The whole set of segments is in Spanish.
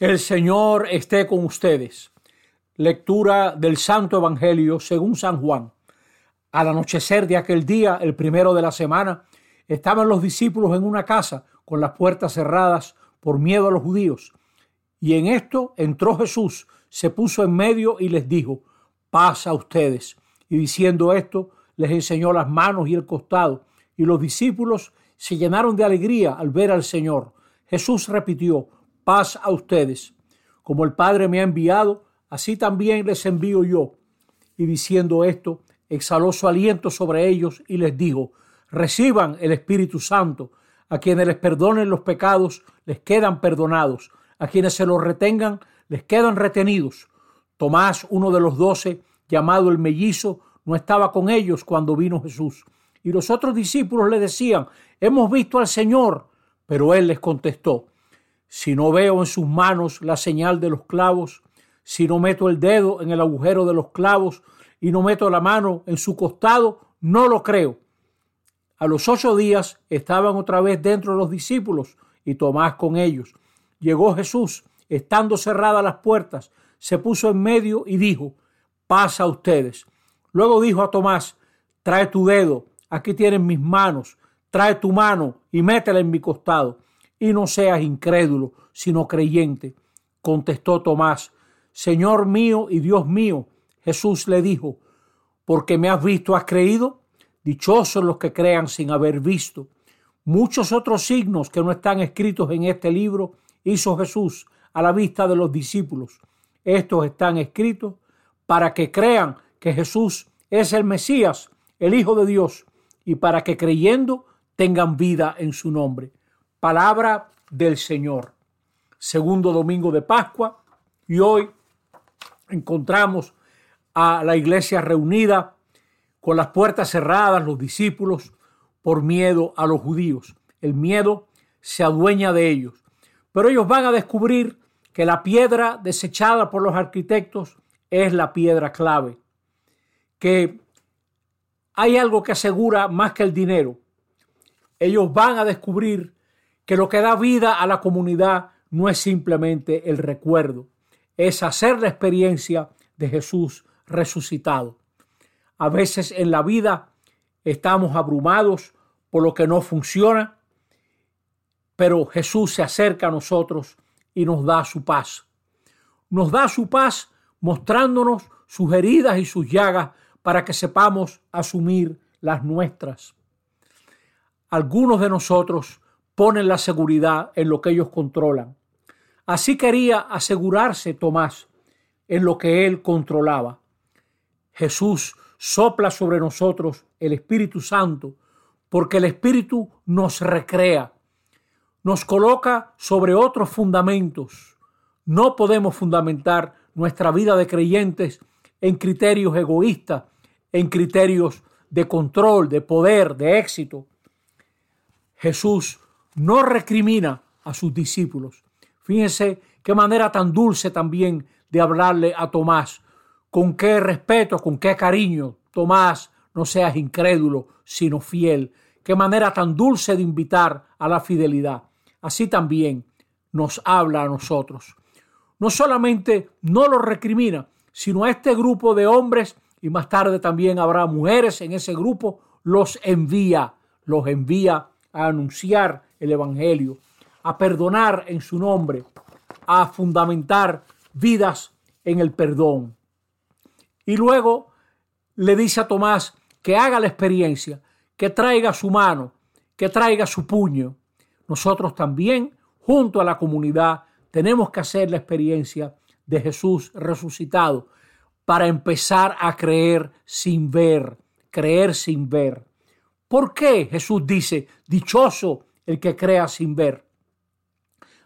El Señor esté con ustedes. Lectura del Santo Evangelio según San Juan. Al anochecer de aquel día, el primero de la semana, estaban los discípulos en una casa con las puertas cerradas por miedo a los judíos. Y en esto entró Jesús, se puso en medio y les dijo, paz a ustedes. Y diciendo esto, les enseñó las manos y el costado. Y los discípulos se llenaron de alegría al ver al Señor. Jesús repitió, paz a ustedes. Como el Padre me ha enviado, así también les envío yo. Y diciendo esto, exhaló su aliento sobre ellos y les dijo, reciban el Espíritu Santo. A quienes les perdonen los pecados, les quedan perdonados. A quienes se los retengan, les quedan retenidos. Tomás, uno de los doce, llamado el mellizo, no estaba con ellos cuando vino Jesús. Y los otros discípulos le decían, hemos visto al Señor. Pero él les contestó, si no veo en sus manos la señal de los clavos, si no meto el dedo en el agujero de los clavos y no meto la mano en su costado, no lo creo. A los ocho días estaban otra vez dentro los discípulos y Tomás con ellos. Llegó Jesús, estando cerradas las puertas, se puso en medio y dijo, pasa a ustedes. Luego dijo a Tomás, trae tu dedo, aquí tienen mis manos, trae tu mano y métela en mi costado y no seas incrédulo, sino creyente. Contestó Tomás, Señor mío y Dios mío. Jesús le dijo, porque me has visto, has creído. Dichosos los que crean sin haber visto. Muchos otros signos que no están escritos en este libro hizo Jesús a la vista de los discípulos. Estos están escritos para que crean que Jesús es el Mesías, el Hijo de Dios, y para que creyendo tengan vida en su nombre. Palabra del Señor. Segundo domingo de Pascua y hoy encontramos a la iglesia reunida con las puertas cerradas, los discípulos, por miedo a los judíos. El miedo se adueña de ellos. Pero ellos van a descubrir que la piedra desechada por los arquitectos es la piedra clave. Que hay algo que asegura más que el dinero. Ellos van a descubrir que lo que da vida a la comunidad no es simplemente el recuerdo, es hacer la experiencia de Jesús resucitado. A veces en la vida estamos abrumados por lo que no funciona, pero Jesús se acerca a nosotros y nos da su paz. Nos da su paz mostrándonos sus heridas y sus llagas para que sepamos asumir las nuestras. Algunos de nosotros ponen la seguridad en lo que ellos controlan. Así quería asegurarse Tomás en lo que él controlaba. Jesús sopla sobre nosotros el Espíritu Santo porque el Espíritu nos recrea, nos coloca sobre otros fundamentos. No podemos fundamentar nuestra vida de creyentes en criterios egoístas, en criterios de control, de poder, de éxito. Jesús no recrimina a sus discípulos. Fíjense qué manera tan dulce también de hablarle a Tomás. Con qué respeto, con qué cariño. Tomás, no seas incrédulo, sino fiel. Qué manera tan dulce de invitar a la fidelidad. Así también nos habla a nosotros. No solamente no lo recrimina, sino a este grupo de hombres, y más tarde también habrá mujeres en ese grupo, los envía, los envía a anunciar el Evangelio, a perdonar en su nombre, a fundamentar vidas en el perdón. Y luego le dice a Tomás que haga la experiencia, que traiga su mano, que traiga su puño. Nosotros también, junto a la comunidad, tenemos que hacer la experiencia de Jesús resucitado para empezar a creer sin ver, creer sin ver. ¿Por qué Jesús dice, dichoso el que crea sin ver.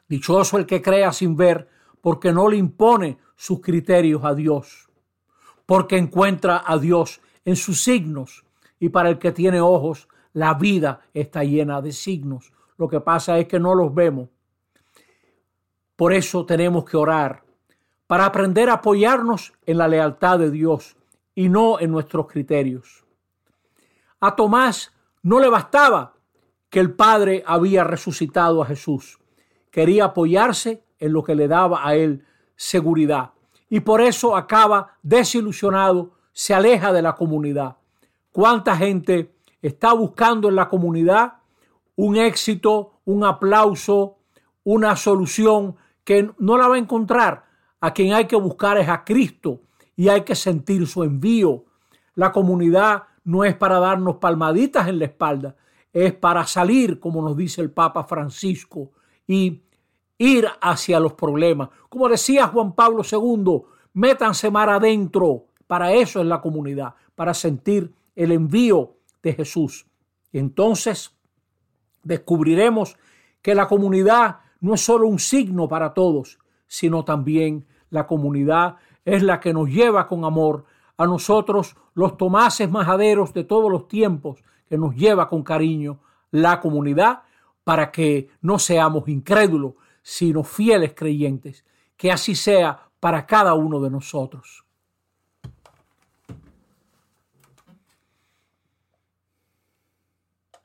Dichoso el que crea sin ver, porque no le impone sus criterios a Dios, porque encuentra a Dios en sus signos, y para el que tiene ojos, la vida está llena de signos. Lo que pasa es que no los vemos. Por eso tenemos que orar, para aprender a apoyarnos en la lealtad de Dios y no en nuestros criterios. A Tomás no le bastaba que el Padre había resucitado a Jesús. Quería apoyarse en lo que le daba a él seguridad. Y por eso acaba desilusionado, se aleja de la comunidad. ¿Cuánta gente está buscando en la comunidad un éxito, un aplauso, una solución que no la va a encontrar? A quien hay que buscar es a Cristo y hay que sentir su envío. La comunidad no es para darnos palmaditas en la espalda, es para salir, como nos dice el Papa Francisco, y ir hacia los problemas. Como decía Juan Pablo II, métanse mar adentro. Para eso es la comunidad, para sentir el envío de Jesús. entonces descubriremos que la comunidad no es solo un signo para todos, sino también la comunidad es la que nos lleva con amor a nosotros, los tomases majaderos de todos los tiempos, que nos lleva con cariño la comunidad para que no seamos incrédulos, sino fieles creyentes. Que así sea para cada uno de nosotros.